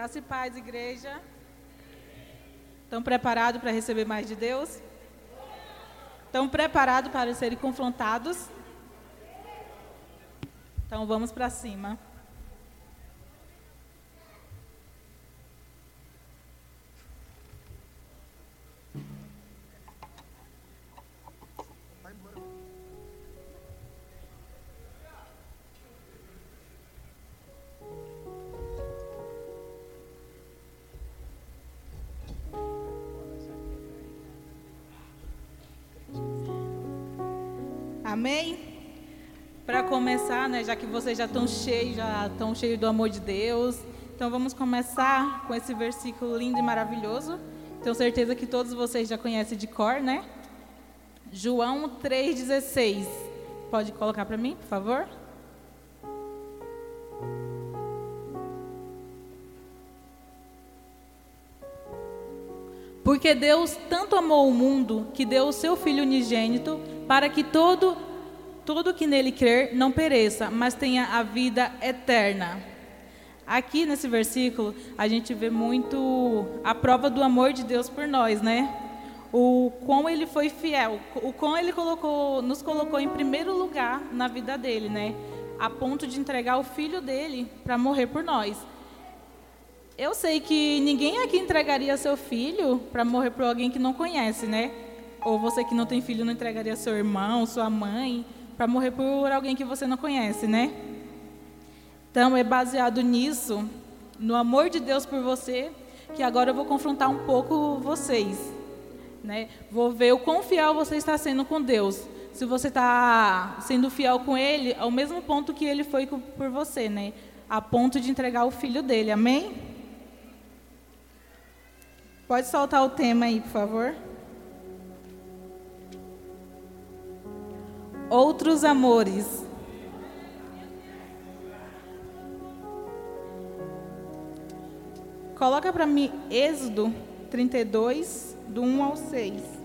Graça e paz, igreja. Estão preparados para receber mais de Deus? Estão preparados para serem confrontados? Então vamos para cima. Amém? Para começar, né, já que vocês já estão cheios, já estão cheios do amor de Deus, então vamos começar com esse versículo lindo e maravilhoso. Tenho certeza que todos vocês já conhecem de cor, né? João 3,16. Pode colocar para mim, por favor? Porque Deus tanto amou o mundo que deu o seu Filho unigênito para que todo todo que nele crer não pereça, mas tenha a vida eterna. Aqui nesse versículo a gente vê muito a prova do amor de Deus por nós, né? O quão ele foi fiel, o quão ele colocou, nos colocou em primeiro lugar na vida dele, né? A ponto de entregar o filho dele para morrer por nós. Eu sei que ninguém aqui entregaria seu filho para morrer por alguém que não conhece, né? Ou você que não tem filho não entregaria seu irmão, sua mãe, para morrer por alguém que você não conhece, né? Então é baseado nisso, no amor de Deus por você, que agora eu vou confrontar um pouco vocês, né? Vou ver o quão fiel você está sendo com Deus. Se você está sendo fiel com Ele, ao mesmo ponto que Ele foi por você, né? A ponto de entregar o filho dele. Amém? Pode soltar o tema aí, por favor. Outros amores. Coloca para mim Êxodo 32, do 1 ao 6.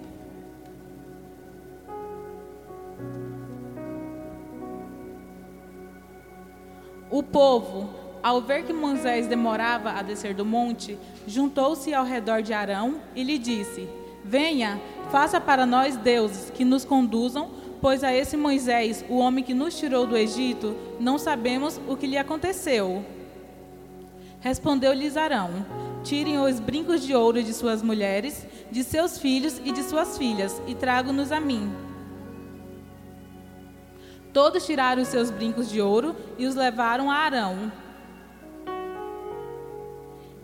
O povo, ao ver que Moisés demorava a descer do monte, juntou-se ao redor de Arão e lhe disse: Venha, faça para nós deuses que nos conduzam Pois a esse Moisés, o homem que nos tirou do Egito, não sabemos o que lhe aconteceu. Respondeu-lhes Arão: Tirem os brincos de ouro de suas mulheres, de seus filhos e de suas filhas, e tragam-nos a mim. Todos tiraram os seus brincos de ouro e os levaram a Arão.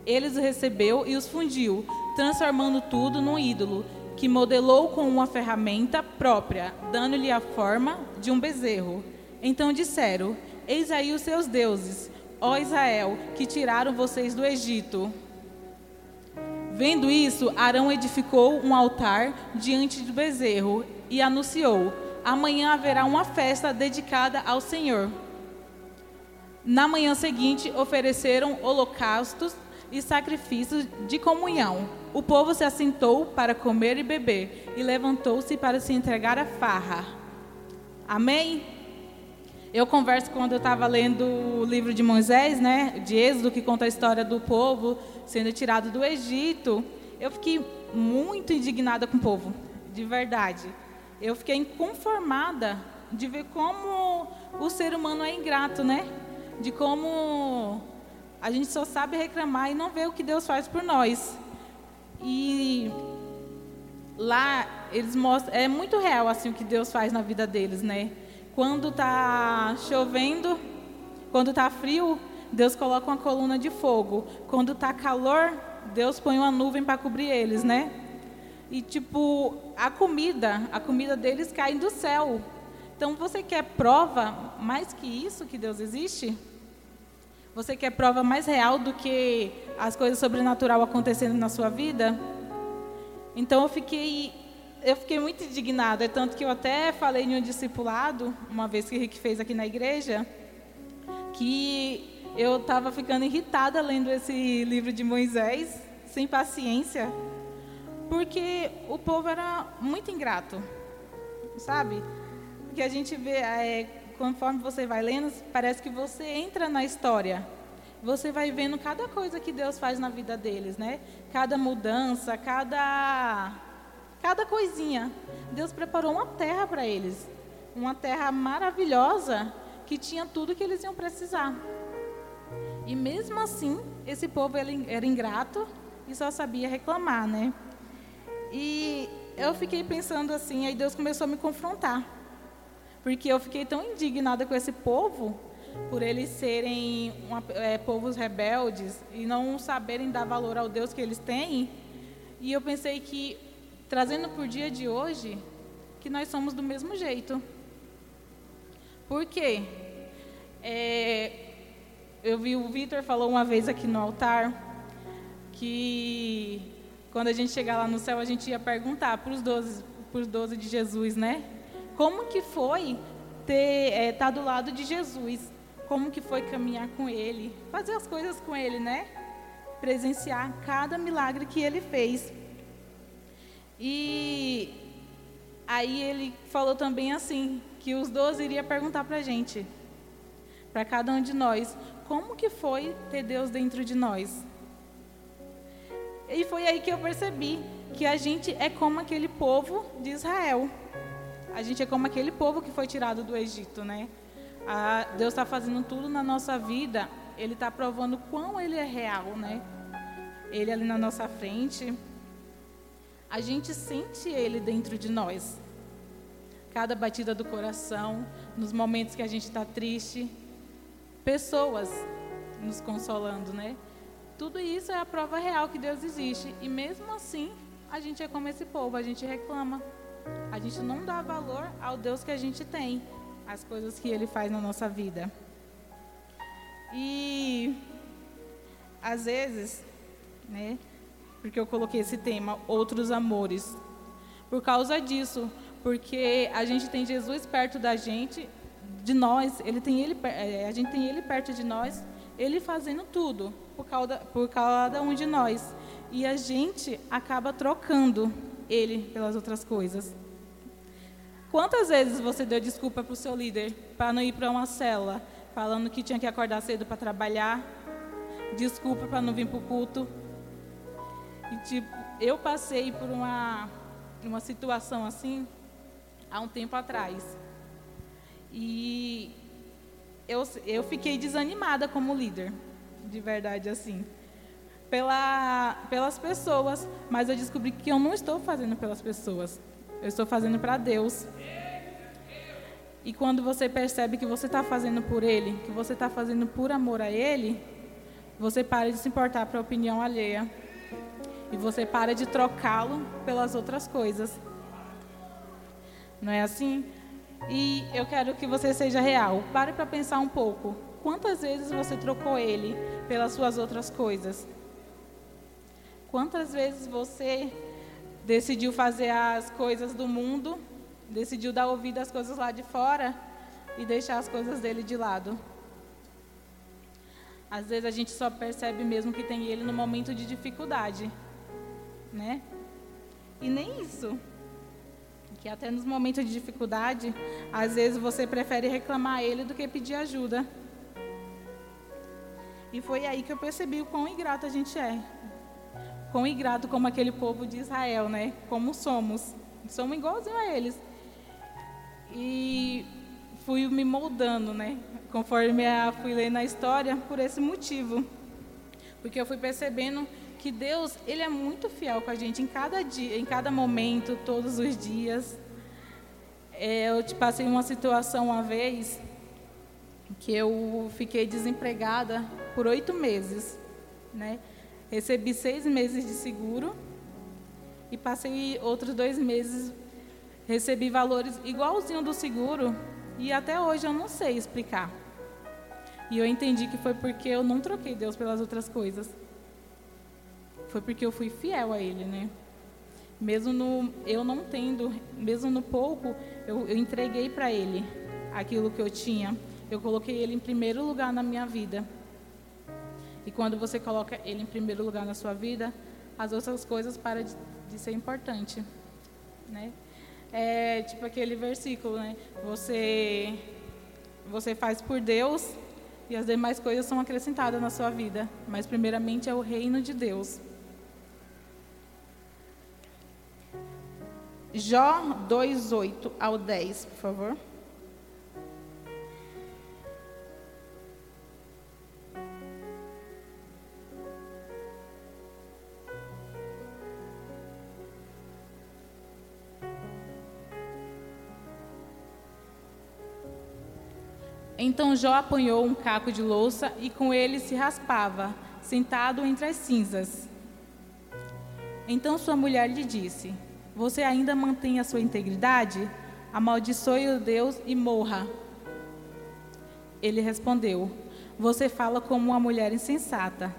Ele os recebeu e os fundiu, transformando tudo num ídolo que modelou com uma ferramenta própria, dando-lhe a forma de um bezerro. Então disseram: Eis aí os seus deuses, ó Israel, que tiraram vocês do Egito. Vendo isso, Arão edificou um altar diante do bezerro e anunciou: Amanhã haverá uma festa dedicada ao Senhor. Na manhã seguinte, ofereceram holocaustos e sacrifícios de comunhão o povo se assentou para comer e beber e levantou-se para se entregar à farra. Amém? Eu converso quando eu estava lendo o livro de Moisés, né, de Êxodo, que conta a história do povo sendo tirado do Egito. Eu fiquei muito indignada com o povo, de verdade. Eu fiquei inconformada de ver como o ser humano é ingrato, né? De como a gente só sabe reclamar e não vê o que Deus faz por nós. E lá eles mostram, é muito real assim o que Deus faz na vida deles, né? Quando está chovendo, quando está frio, Deus coloca uma coluna de fogo. Quando está calor, Deus põe uma nuvem para cobrir eles, né? E tipo, a comida, a comida deles cai do céu. Então você quer prova mais que isso que Deus existe? Você quer prova mais real do que as coisas sobrenatural acontecendo na sua vida? Então eu fiquei eu fiquei muito indignada, tanto que eu até falei em um discipulado, uma vez que o Rick fez aqui na igreja, que eu estava ficando irritada lendo esse livro de Moisés, sem paciência, porque o povo era muito ingrato, sabe? Que a gente vê, é, conforme você vai lendo, parece que você entra na história. você vai vendo cada coisa que Deus faz na vida deles, né? Cada mudança, cada cada coisinha. Deus preparou uma terra para eles, uma terra maravilhosa que tinha tudo que eles iam precisar. E mesmo assim, esse povo era ingrato e só sabia reclamar, né? E eu fiquei pensando assim, aí Deus começou a me confrontar. Porque eu fiquei tão indignada com esse povo, por eles serem uma, é, povos rebeldes e não saberem dar valor ao Deus que eles têm. E eu pensei que, trazendo por dia de hoje, que nós somos do mesmo jeito. Por quê? É, eu vi o Vitor falou uma vez aqui no altar que quando a gente chegar lá no céu, a gente ia perguntar para os doze, para os doze de Jesus, né? Como que foi ter é, tá do lado de Jesus? Como que foi caminhar com Ele, fazer as coisas com Ele, né? Presenciar cada milagre que Ele fez. E aí ele falou também assim que os doze iria perguntar para a gente, para cada um de nós, como que foi ter Deus dentro de nós? E foi aí que eu percebi que a gente é como aquele povo de Israel. A gente é como aquele povo que foi tirado do Egito, né? A Deus está fazendo tudo na nossa vida. Ele está provando quão Ele é real, né? Ele ali na nossa frente. A gente sente Ele dentro de nós. Cada batida do coração, nos momentos que a gente está triste, pessoas nos consolando, né? Tudo isso é a prova real que Deus existe. E mesmo assim, a gente é como esse povo, a gente reclama. A gente não dá valor ao Deus que a gente tem, às coisas que Ele faz na nossa vida. E às vezes, né, porque eu coloquei esse tema, outros amores. Por causa disso, porque a gente tem Jesus perto da gente, de nós, ele tem ele, é, a gente tem ele perto de nós, ele fazendo tudo por cada, por cada um de nós. E a gente acaba trocando ele pelas outras coisas. Quantas vezes você deu desculpa para o seu líder para não ir para uma cela, falando que tinha que acordar cedo para trabalhar? Desculpa para não vir para o culto? E tipo, eu passei por uma, uma situação assim há um tempo atrás. E eu, eu fiquei desanimada como líder de verdade assim. Pela, pelas pessoas, mas eu descobri que eu não estou fazendo pelas pessoas, eu estou fazendo para Deus. E quando você percebe que você está fazendo por Ele, que você está fazendo por amor a Ele, você para de se importar para a opinião alheia. E você para de trocá-lo pelas outras coisas. Não é assim? E eu quero que você seja real. Pare para pensar um pouco. Quantas vezes você trocou ele pelas suas outras coisas? Quantas vezes você decidiu fazer as coisas do mundo, decidiu dar ouvido às coisas lá de fora e deixar as coisas dele de lado? Às vezes a gente só percebe mesmo que tem ele no momento de dificuldade, né? E nem isso. Que até nos momentos de dificuldade, às vezes você prefere reclamar a ele do que pedir ajuda. E foi aí que eu percebi o quão ingrato a gente é. Quão ingrato como aquele povo de Israel, né? Como somos. Somos igualzinho a eles. E fui me moldando, né? Conforme eu fui lendo a história, por esse motivo. Porque eu fui percebendo que Deus, ele é muito fiel com a gente em cada dia, em cada momento, todos os dias. É, eu te passei uma situação uma vez que eu fiquei desempregada por oito meses, né? Recebi seis meses de seguro e passei outros dois meses, recebi valores igualzinho do seguro e até hoje eu não sei explicar. E eu entendi que foi porque eu não troquei Deus pelas outras coisas. Foi porque eu fui fiel a Ele, né? Mesmo no, eu não tendo, mesmo no pouco, eu, eu entreguei para Ele aquilo que eu tinha. Eu coloquei Ele em primeiro lugar na minha vida. E quando você coloca Ele em primeiro lugar na sua vida, as outras coisas param de, de ser importante, né? É tipo aquele versículo, né? Você, você faz por Deus e as demais coisas são acrescentadas na sua vida. Mas, primeiramente, é o reino de Deus. Jó 2, 8 ao 10, por favor. Então Jó apanhou um caco de louça e com ele se raspava, sentado entre as cinzas. Então sua mulher lhe disse: Você ainda mantém a sua integridade? Amaldiçoe o Deus e morra. Ele respondeu: Você fala como uma mulher insensata.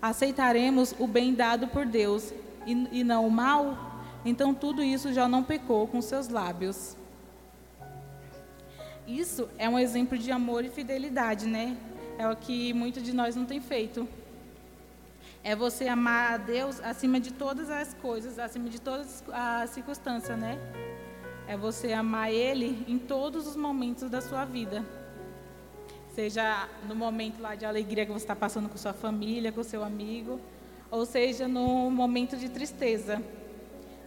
Aceitaremos o bem dado por Deus e, e não o mal? Então tudo isso já não pecou com seus lábios. Isso é um exemplo de amor e fidelidade, né? É o que muitos de nós não tem feito. É você amar a Deus acima de todas as coisas, acima de todas as circunstâncias, né? É você amar Ele em todos os momentos da sua vida. Seja no momento lá de alegria que você está passando com sua família, com seu amigo, ou seja no momento de tristeza.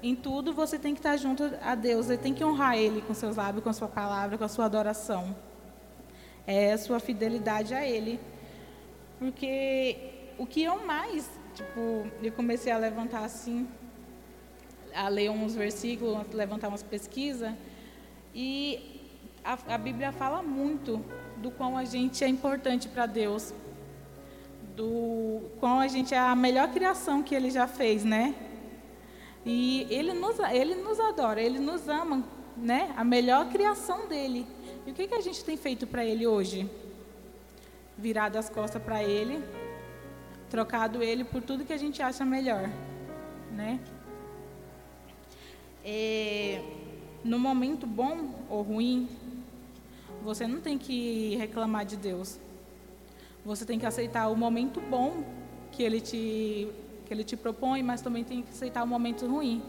Em tudo você tem que estar junto a Deus, você tem que honrar Ele com seus lábios, com a sua palavra, com a sua adoração. É a sua fidelidade a Ele. Porque o que eu mais, tipo, eu comecei a levantar assim, a ler uns versículos, levantar umas pesquisas, e a, a Bíblia fala muito do quão a gente é importante para Deus, do quão a gente é a melhor criação que Ele já fez, né? E ele nos, ele nos adora, ele nos ama, né? A melhor criação dele. E o que, que a gente tem feito para ele hoje? Virado as costas para ele, trocado ele por tudo que a gente acha melhor, né? É, no momento bom ou ruim, você não tem que reclamar de Deus. Você tem que aceitar o momento bom que ele te que ele te propõe, mas também tem que aceitar o momento ruim.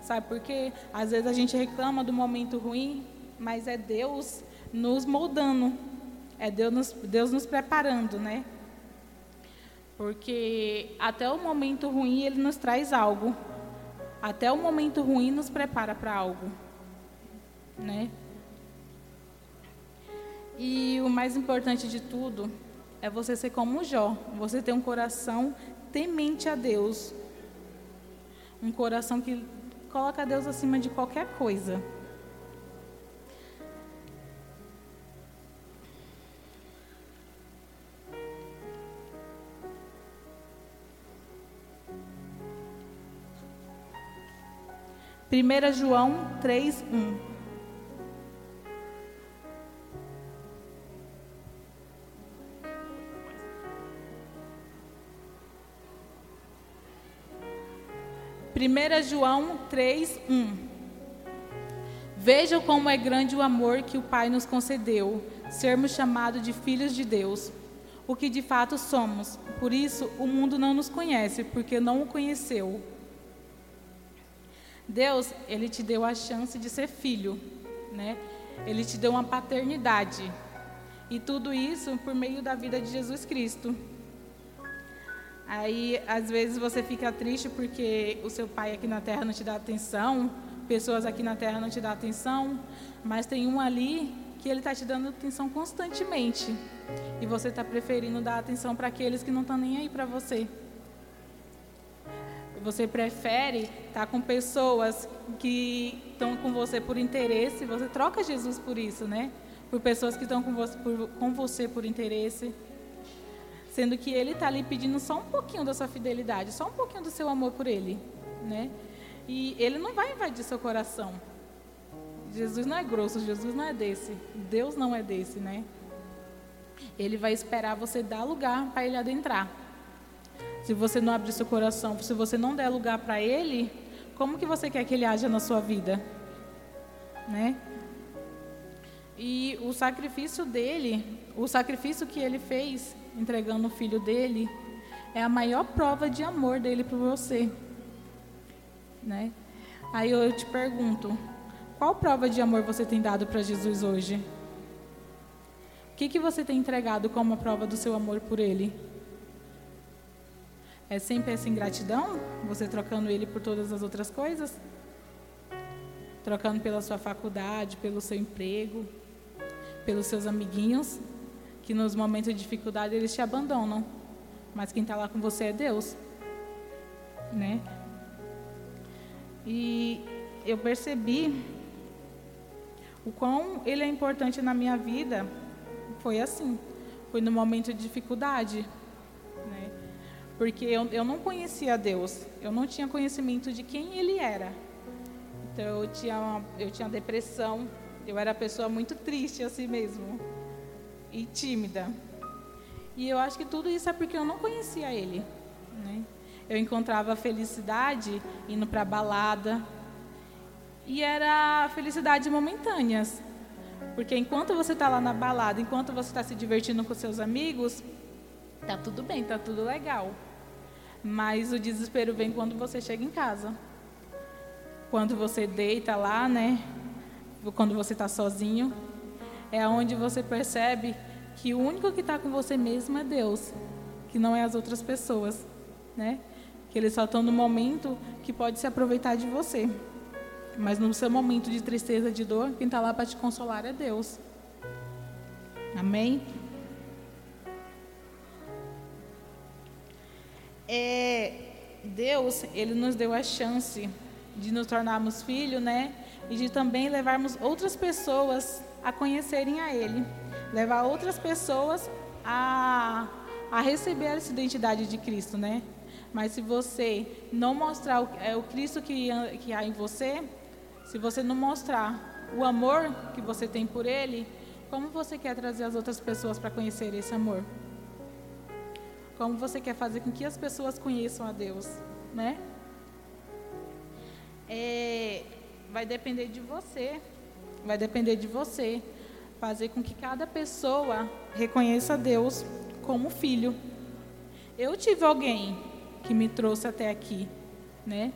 Sabe por quê? Às vezes a gente reclama do momento ruim, mas é Deus nos moldando. É Deus nos, Deus nos preparando, né? Porque até o momento ruim ele nos traz algo. Até o momento ruim nos prepara para algo, né? E o mais importante de tudo é você ser como Jó, você ter um coração temente a Deus. Um coração que coloca Deus acima de qualquer coisa. Primeira João 3, 1. 1 João 3, 1. Vejam como é grande o amor que o Pai nos concedeu, sermos chamados de filhos de Deus, o que de fato somos. Por isso, o mundo não nos conhece, porque não o conheceu. Deus, Ele te deu a chance de ser filho, né? Ele te deu uma paternidade. E tudo isso por meio da vida de Jesus Cristo. Aí, às vezes, você fica triste porque o seu pai aqui na terra não te dá atenção, pessoas aqui na terra não te dão atenção, mas tem um ali que ele está te dando atenção constantemente. E você está preferindo dar atenção para aqueles que não estão nem aí para você. Você prefere estar tá com pessoas que estão com você por interesse, você troca Jesus por isso, né? Por pessoas que estão com por, com você por interesse sendo que ele está ali pedindo só um pouquinho da sua fidelidade, só um pouquinho do seu amor por ele, né? E ele não vai invadir seu coração. Jesus não é grosso, Jesus não é desse, Deus não é desse, né? Ele vai esperar você dar lugar para ele adentrar. Se você não abrir seu coração, se você não der lugar para ele, como que você quer que ele haja na sua vida? Né? E o sacrifício dele, o sacrifício que ele fez, entregando o filho dele, é a maior prova de amor dele por você. Né? Aí eu te pergunto, qual prova de amor você tem dado para Jesus hoje? que, que você tem entregado como prova do seu amor por Ele? É sempre essa ingratidão? Você trocando Ele por todas as outras coisas? Trocando pela sua faculdade, pelo seu emprego, pelos seus amiguinhos, que nos momentos de dificuldade eles te abandonam. Mas quem está lá com você é Deus. Né? E eu percebi o quão ele é importante na minha vida. Foi assim. Foi no momento de dificuldade. Né? Porque eu, eu não conhecia Deus. Eu não tinha conhecimento de quem Ele era. Então eu tinha, eu tinha depressão. Eu era pessoa muito triste assim mesmo. E tímida. E eu acho que tudo isso é porque eu não conhecia Ele. Né? Eu encontrava felicidade indo para balada. E era felicidade momentâneas. Porque enquanto você está lá na balada, enquanto você está se divertindo com seus amigos, tá tudo bem, tá tudo legal. Mas o desespero vem quando você chega em casa. Quando você deita lá, né? Quando você está sozinho, é onde você percebe que o único que está com você mesmo é Deus, que não é as outras pessoas, né? que eles só estão no momento que pode se aproveitar de você. Mas no seu momento de tristeza, de dor, quem está lá para te consolar é Deus. Amém? É, Deus, Ele nos deu a chance de nos tornarmos filhos, né? E de também levarmos outras pessoas a conhecerem a Ele. Levar outras pessoas a, a receber essa identidade de Cristo, né? Mas se você não mostrar o, é, o Cristo que, que há em você, se você não mostrar o amor que você tem por Ele, como você quer trazer as outras pessoas para conhecer esse amor? Como você quer fazer com que as pessoas conheçam a Deus, né? É, vai depender de você, vai depender de você fazer com que cada pessoa reconheça Deus como filho. Eu tive alguém que me trouxe até aqui, né?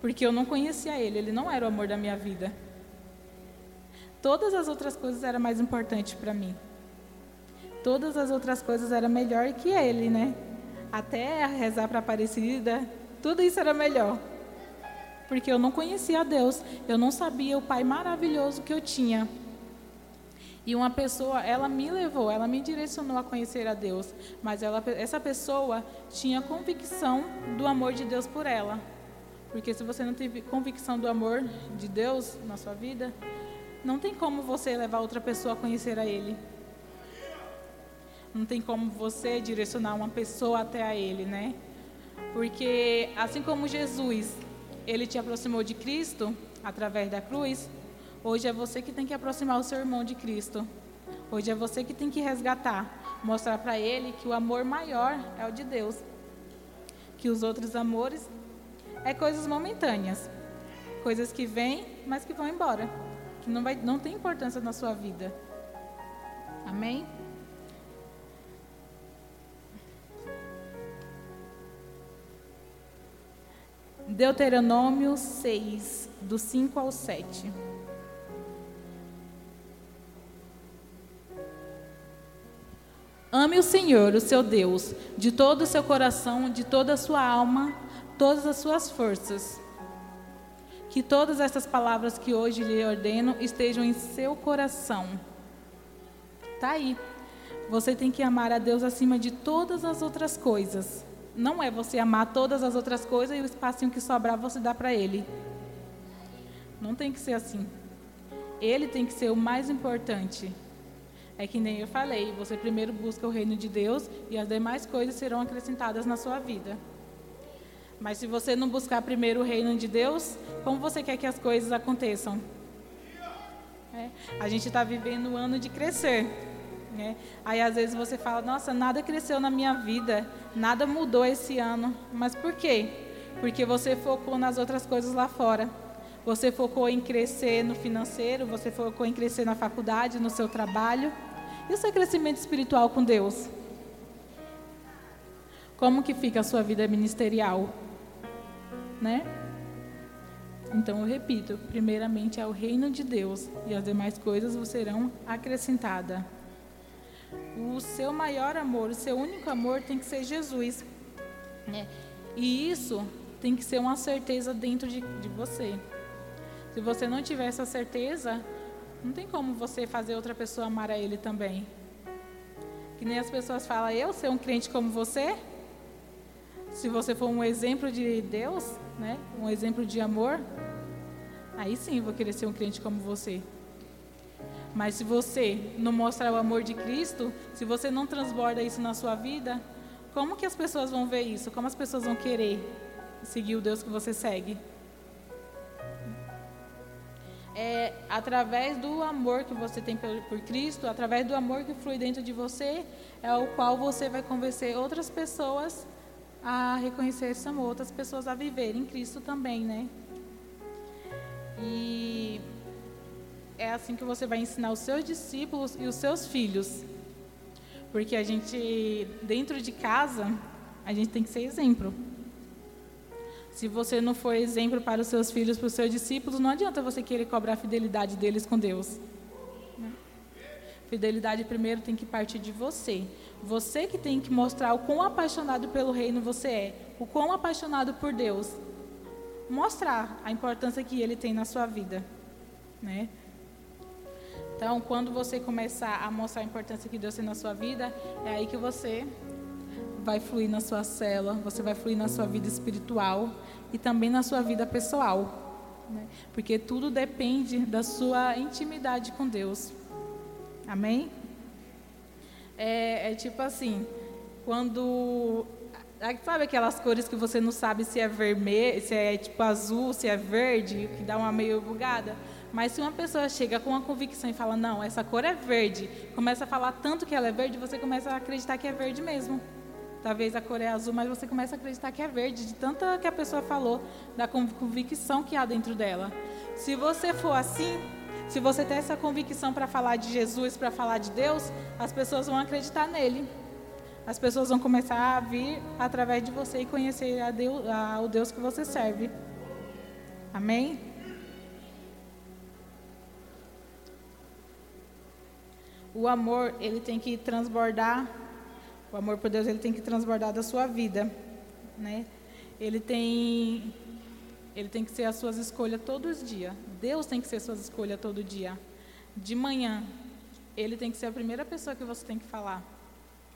Porque eu não conhecia ele, ele não era o amor da minha vida. Todas as outras coisas eram mais importantes para mim. Todas as outras coisas eram melhor que ele, né? Até rezar para Aparecida, tudo isso era melhor. Porque eu não conhecia Deus, eu não sabia o Pai maravilhoso que eu tinha. E uma pessoa, ela me levou, ela me direcionou a conhecer a Deus, mas ela, essa pessoa tinha convicção do amor de Deus por ela. Porque se você não teve convicção do amor de Deus na sua vida, não tem como você levar outra pessoa a conhecer a Ele. Não tem como você direcionar uma pessoa até a Ele, né? Porque assim como Jesus, Ele te aproximou de Cristo através da cruz, Hoje é você que tem que aproximar o seu irmão de Cristo. Hoje é você que tem que resgatar, mostrar para ele que o amor maior é o de Deus. Que os outros amores é coisas momentâneas, coisas que vêm, mas que vão embora, que não vai não tem importância na sua vida. Amém? Deuteronômio 6, do 5 ao 7. Ame o Senhor, o seu Deus, de todo o seu coração, de toda a sua alma, todas as suas forças. Que todas essas palavras que hoje lhe ordeno estejam em seu coração. Tá aí. Você tem que amar a Deus acima de todas as outras coisas. Não é você amar todas as outras coisas e o espacinho que sobrar você dá para Ele. Não tem que ser assim. Ele tem que ser o mais importante. É que nem eu falei, você primeiro busca o reino de Deus e as demais coisas serão acrescentadas na sua vida. Mas se você não buscar primeiro o reino de Deus, como você quer que as coisas aconteçam? É, a gente está vivendo um ano de crescer. Né? Aí às vezes você fala, nossa, nada cresceu na minha vida, nada mudou esse ano. Mas por quê? Porque você focou nas outras coisas lá fora. Você focou em crescer no financeiro, você focou em crescer na faculdade, no seu trabalho. E o seu crescimento espiritual com Deus? Como que fica a sua vida ministerial? Né? Então eu repito, primeiramente é o reino de Deus e as demais coisas serão acrescentadas. O seu maior amor, o seu único amor tem que ser Jesus. Né? E isso tem que ser uma certeza dentro de, de você. Se você não tiver essa certeza, não tem como você fazer outra pessoa amar a Ele também. Que nem as pessoas falam, eu ser um crente como você? Se você for um exemplo de Deus, né? um exemplo de amor, aí sim vou querer ser um crente como você. Mas se você não mostrar o amor de Cristo, se você não transborda isso na sua vida, como que as pessoas vão ver isso? Como as pessoas vão querer seguir o Deus que você segue? É através do amor que você tem por, Cristo, através do amor que flui dentro de você, é o qual você vai convencer outras pessoas a reconhecer esse amor, outras pessoas a viver em Cristo também, né? E é assim que você vai ensinar os seus discípulos e os seus filhos. Porque a gente, dentro de casa, a gente tem que ser exemplo. Se você não for exemplo para os seus filhos, para os seus discípulos, não adianta você querer cobrar a fidelidade deles com Deus. Fidelidade primeiro tem que partir de você. Você que tem que mostrar o quão apaixonado pelo reino você é, o quão apaixonado por Deus. Mostrar a importância que ele tem na sua vida, né? Então, quando você começar a mostrar a importância que Deus tem na sua vida, é aí que você vai fluir na sua célula, você vai fluir na sua vida espiritual e também na sua vida pessoal. Né? Porque tudo depende da sua intimidade com Deus. Amém? É, é tipo assim, quando Sabe aquelas cores que você não sabe se é vermelho, se é tipo azul, se é verde, que dá uma meio bugada? Mas se uma pessoa chega com uma convicção e fala, não, essa cor é verde, começa a falar tanto que ela é verde, você começa a acreditar que é verde mesmo. Talvez a cor é azul, mas você começa a acreditar que é verde, de tanta que a pessoa falou, da convicção que há dentro dela. Se você for assim, se você tem essa convicção para falar de Jesus, para falar de Deus, as pessoas vão acreditar nele. As pessoas vão começar a vir através de você e conhecer a Deus, a, o Deus que você serve. Amém? O amor ele tem que transbordar, o amor por Deus ele tem que transbordar da sua vida, né? Ele tem, ele tem que ser as suas escolhas todos os dias. Deus tem que ser as suas escolhas todo dia. De manhã, ele tem que ser a primeira pessoa que você tem que falar,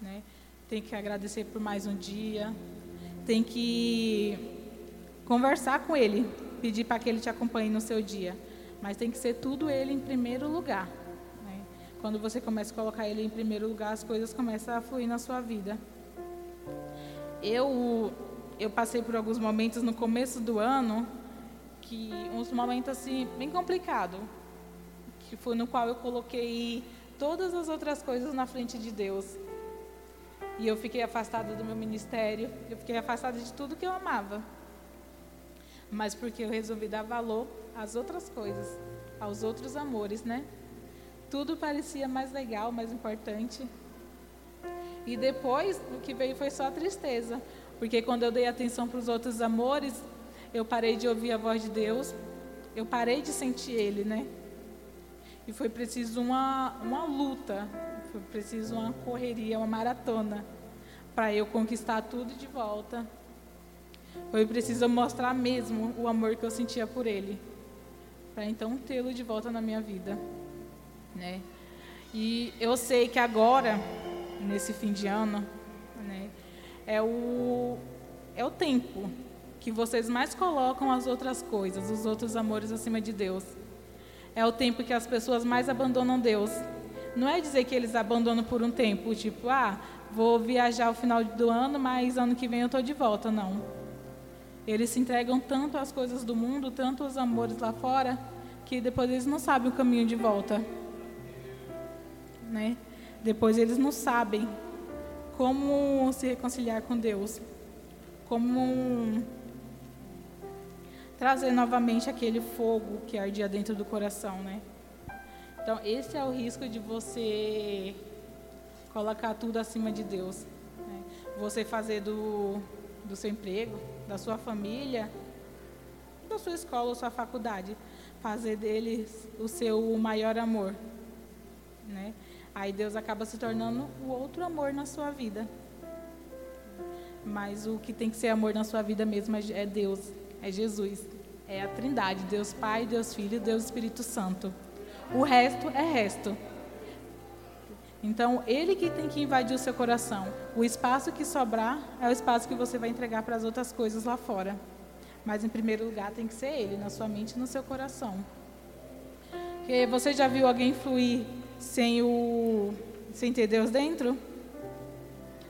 né? Tem que agradecer por mais um dia, tem que conversar com ele, pedir para que ele te acompanhe no seu dia, mas tem que ser tudo ele em primeiro lugar. Quando você começa a colocar ele em primeiro lugar, as coisas começam a fluir na sua vida. Eu eu passei por alguns momentos no começo do ano que uns momentos assim bem complicado, que foi no qual eu coloquei todas as outras coisas na frente de Deus. E eu fiquei afastada do meu ministério, eu fiquei afastada de tudo que eu amava. Mas porque eu resolvi dar valor às outras coisas, aos outros amores, né? Tudo parecia mais legal, mais importante. E depois, o que veio foi só tristeza, porque quando eu dei atenção para os outros amores, eu parei de ouvir a voz de Deus, eu parei de sentir Ele, né? E foi preciso uma, uma luta, foi preciso uma correria, uma maratona, para eu conquistar tudo de volta. Foi preciso mostrar mesmo o amor que eu sentia por Ele, para então tê-lo de volta na minha vida né? E eu sei que agora, nesse fim de ano, né, é o é o tempo que vocês mais colocam as outras coisas, os outros amores acima de Deus. É o tempo que as pessoas mais abandonam Deus. Não é dizer que eles abandonam por um tempo, tipo, ah, vou viajar ao final do ano, mas ano que vem eu estou de volta. Não. Eles se entregam tanto às coisas do mundo, tanto aos amores lá fora, que depois eles não sabem o caminho de volta né? Depois eles não sabem como se reconciliar com Deus, como trazer novamente aquele fogo que ardia dentro do coração, né? Então, esse é o risco de você colocar tudo acima de Deus. Né? Você fazer do, do seu emprego, da sua família, da sua escola ou sua faculdade, fazer deles o seu maior amor, né? Aí Deus acaba se tornando o outro amor na sua vida. Mas o que tem que ser amor na sua vida mesmo é, é Deus, é Jesus. É a Trindade, Deus Pai, Deus Filho Deus Espírito Santo. O resto é resto. Então, ele que tem que invadir o seu coração. O espaço que sobrar é o espaço que você vai entregar para as outras coisas lá fora. Mas, em primeiro lugar, tem que ser ele, na sua mente e no seu coração. Porque você já viu alguém fluir sem, o, sem ter Deus dentro?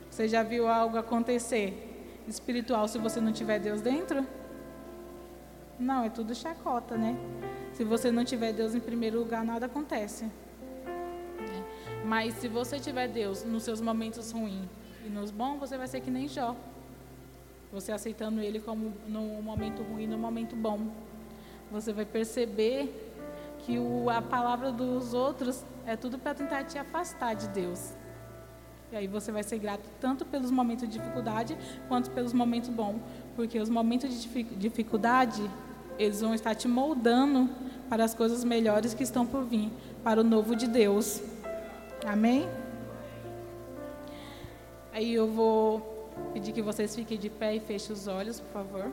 Você já viu algo acontecer espiritual se você não tiver Deus dentro? Não, é tudo chacota, né? Se você não tiver Deus em primeiro lugar, nada acontece. Mas se você tiver Deus nos seus momentos ruins e nos bons, você vai ser que nem Jó. Você aceitando Ele como no momento ruim, no momento bom. Você vai perceber que o, a palavra dos outros é tudo para tentar te afastar de Deus. E aí você vai ser grato tanto pelos momentos de dificuldade quanto pelos momentos bons, porque os momentos de dificuldade eles vão estar te moldando para as coisas melhores que estão por vir, para o novo de Deus. Amém? Aí eu vou pedir que vocês fiquem de pé e fechem os olhos, por favor.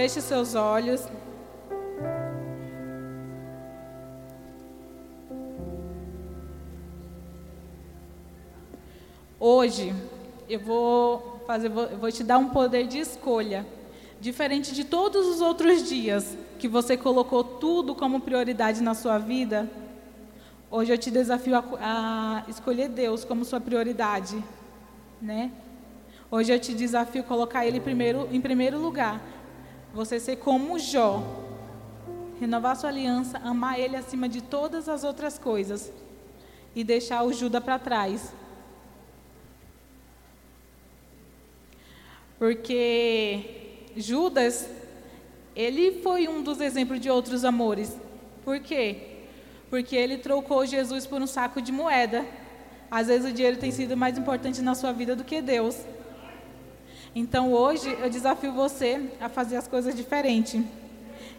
Feche seus olhos. Hoje eu vou fazer, vou, vou te dar um poder de escolha, diferente de todos os outros dias que você colocou tudo como prioridade na sua vida. Hoje eu te desafio a, a escolher Deus como sua prioridade, né? Hoje eu te desafio a colocar Ele primeiro, em primeiro lugar você ser como Jó. Renovar sua aliança, amar ele acima de todas as outras coisas e deixar o Judas para trás. Porque Judas, ele foi um dos exemplos de outros amores. Por quê? Porque ele trocou Jesus por um saco de moeda. Às vezes o dinheiro tem sido mais importante na sua vida do que Deus. Então hoje eu desafio você a fazer as coisas diferentes.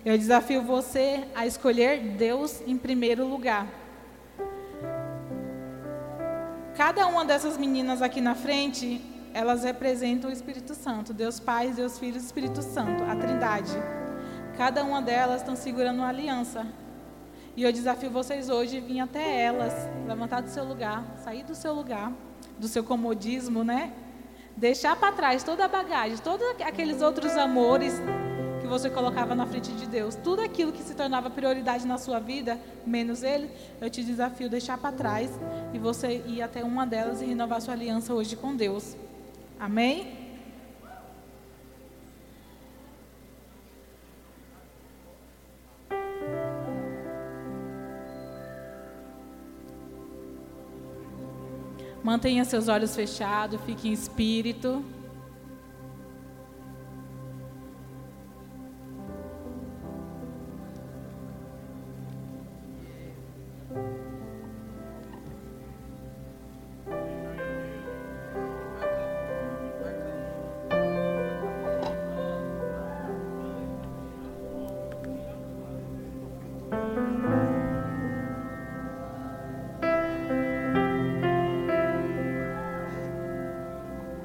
Eu desafio você a escolher Deus em primeiro lugar. Cada uma dessas meninas aqui na frente, elas representam o Espírito Santo, Deus Pai, Deus Filho Espírito Santo, a Trindade. Cada uma delas estão segurando uma aliança. E eu desafio vocês hoje a vir até elas, levantar do seu lugar, sair do seu lugar, do seu comodismo, né? Deixar para trás toda a bagagem, todos aqueles outros amores que você colocava na frente de Deus, tudo aquilo que se tornava prioridade na sua vida, menos Ele, eu te desafio a deixar para trás e você ir até uma delas e renovar sua aliança hoje com Deus. Amém? Mantenha seus olhos fechados, fique em espírito.